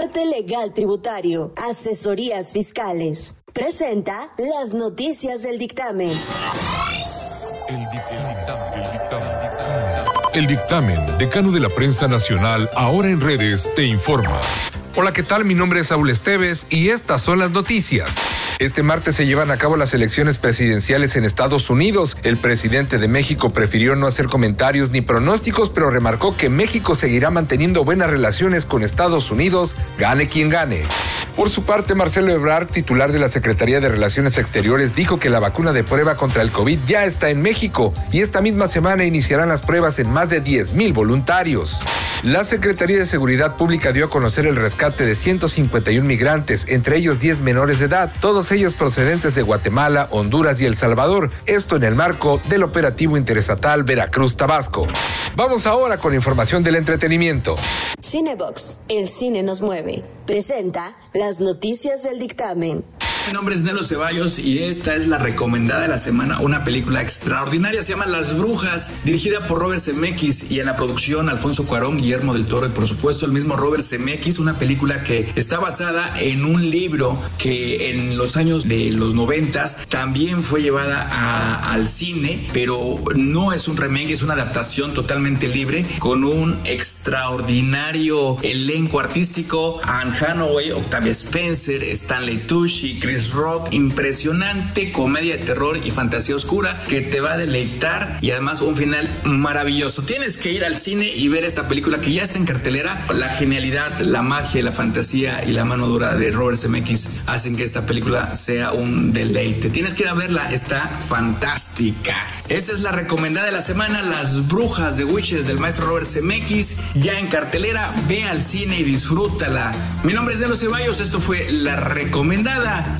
Arte Legal Tributario, Asesorías Fiscales. Presenta las noticias del dictamen. El dictamen, el dictamen, el dictamen, decano de la prensa nacional, ahora en redes, te informa. Hola, ¿qué tal? Mi nombre es Saúl Esteves y estas son las noticias. Este martes se llevan a cabo las elecciones presidenciales en Estados Unidos. El presidente de México prefirió no hacer comentarios ni pronósticos, pero remarcó que México seguirá manteniendo buenas relaciones con Estados Unidos, gane quien gane. Por su parte, Marcelo Ebrard, titular de la Secretaría de Relaciones Exteriores, dijo que la vacuna de prueba contra el COVID ya está en México y esta misma semana iniciarán las pruebas en más de 10 mil voluntarios. La Secretaría de Seguridad Pública dio a conocer el rescate de 151 migrantes, entre ellos 10 menores de edad, todos ellos procedentes de Guatemala, Honduras y El Salvador, esto en el marco del operativo interestatal Veracruz-Tabasco. Vamos ahora con información del entretenimiento. Cinebox, el cine nos mueve. Presenta las noticias del dictamen. Mi nombre es Nelo Ceballos y esta es la recomendada de la semana, una película extraordinaria, se llama Las Brujas, dirigida por Robert Zemeckis y en la producción Alfonso Cuarón, Guillermo del Toro y por supuesto el mismo Robert Zemeckis, una película que está basada en un libro que en los años de los noventas también fue llevada al cine, pero no es un remake, es una adaptación totalmente libre con un extraordinario elenco artístico, Anne Hathaway, Octavia Spencer, Stanley Tucci, Chris Rock, impresionante comedia de terror y fantasía oscura que te va a deleitar y además un final maravilloso. Tienes que ir al cine y ver esta película que ya está en cartelera. La genialidad, la magia, la fantasía y la mano dura de Robert Zemeckis hacen que esta película sea un deleite. Tienes que ir a verla, está fantástica. Esa es la recomendada de la semana, Las Brujas de Witches del maestro Robert Zemeckis, ya en cartelera. Ve al cine y disfrútala. Mi nombre es Nelo Ceballos, esto fue la recomendada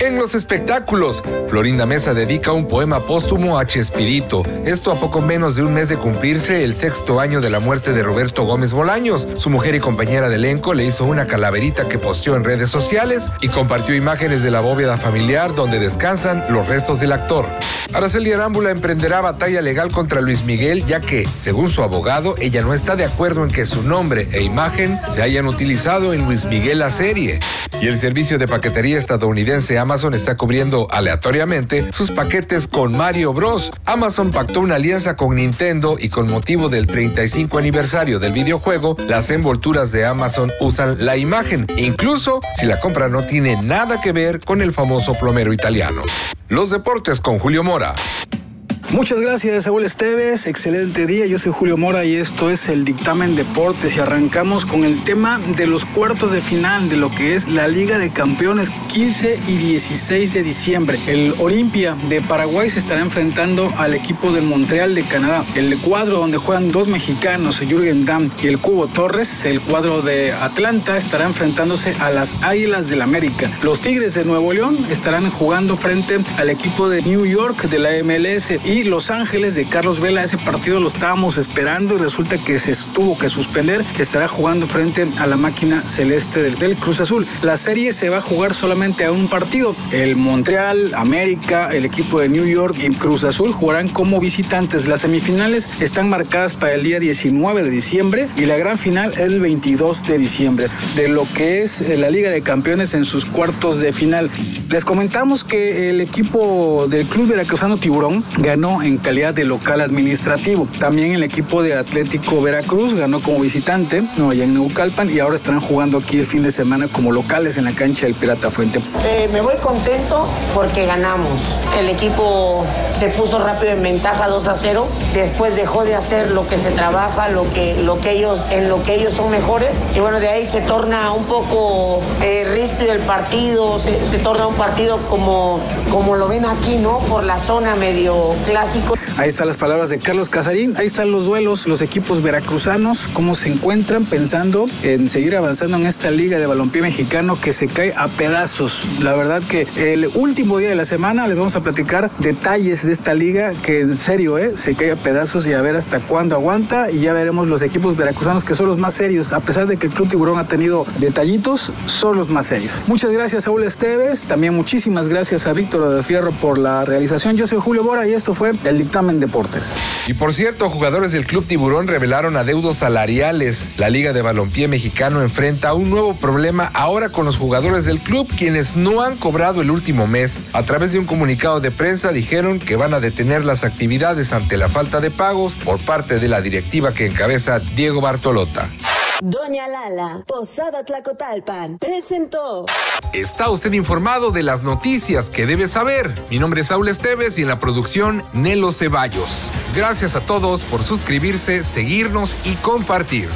En los espectáculos, Florinda Mesa dedica un poema póstumo a Chespirito. Esto a poco menos de un mes de cumplirse el sexto año de la muerte de Roberto Gómez Bolaños. Su mujer y compañera de elenco le hizo una calaverita que posteó en redes sociales y compartió imágenes de la bóveda familiar donde descansan los restos del actor. Araceli Arámbula emprenderá batalla legal contra Luis Miguel ya que, según su abogado, ella no está de acuerdo en que su nombre e imagen se hayan utilizado en Luis Miguel la serie. Y el servicio de paquetería estadounidense Amazon está cubriendo aleatoriamente sus paquetes con Mario Bros. Amazon pactó una alianza con Nintendo y con motivo del 35 aniversario del videojuego, las envolturas de Amazon usan la imagen, incluso si la compra no tiene nada que ver con el famoso plomero italiano. Los deportes con Julio Mora. Muchas gracias, Saúl Esteves. Excelente día. Yo soy Julio Mora y esto es el dictamen deportes y arrancamos con el tema de los cuartos de final de lo que es la Liga de Campeones 15 y 16 de diciembre. El Olimpia de Paraguay se estará enfrentando al equipo del Montreal de Canadá. El cuadro donde juegan dos mexicanos, Jürgen Damm y el Cubo Torres, el cuadro de Atlanta estará enfrentándose a las Águilas del América. Los Tigres de Nuevo León estarán jugando frente al equipo de New York de la MLS y Los Ángeles de Carlos Vela. Ese partido lo estábamos esperando y resulta que se tuvo que suspender. Estará jugando frente a la máquina celeste del, del Cruz Azul. La serie se va a jugar solamente a un partido. El Montreal, América, el equipo de New York y Cruz Azul jugarán como visitantes. Las semifinales están marcadas para el día 19 de diciembre y la gran final el 22 de diciembre de lo que es eh, la Liga de Campeones en sus cuartos de final. Les comentamos que el equipo del Club Veracruzano Tiburón ganó en calidad de local administrativo. También el equipo de Atlético Veracruz ganó como visitante, no allá en Neucalpan, y ahora estarán jugando aquí el fin de semana como locales en la cancha del Pirata Fuente. Eh, me voy contento porque ganamos. El equipo se puso rápido en ventaja 2 a 0. Después dejó de hacer lo que se trabaja, lo que, lo que ellos, en lo que ellos son mejores. Y bueno, de ahí se torna un poco eh, ríspido el partido, se, se torna un partido como, como lo ven aquí, ¿no? Por la zona medio Ahí están las palabras de Carlos Casarín. Ahí están los duelos, los equipos veracruzanos, cómo se encuentran pensando en seguir avanzando en esta liga de balompié mexicano que se cae a pedazos. La verdad que el último día de la semana les vamos a platicar detalles de esta liga que en serio ¿eh? se cae a pedazos y a ver hasta cuándo aguanta y ya veremos los equipos veracruzanos que son los más serios. A pesar de que el Club Tiburón ha tenido detallitos, son los más serios. Muchas gracias Saúl Esteves, también muchísimas gracias a Víctor de Fierro por la realización. Yo soy Julio Bora y esto fue el dictamen deportes. Y por cierto, jugadores del Club Tiburón revelaron adeudos salariales. La Liga de Balompié Mexicano enfrenta un nuevo problema ahora con los jugadores del club, quienes no han cobrado el último mes. A través de un comunicado de prensa dijeron que van a detener las actividades ante la falta de pagos por parte de la directiva que encabeza Diego Bartolota. Doña Lala, Posada Tlacotalpan, presentó. Está usted informado de las noticias que debe saber. Mi nombre es Saúl Esteves y en la producción Nelo Ceballos. Gracias a todos por suscribirse, seguirnos y compartir.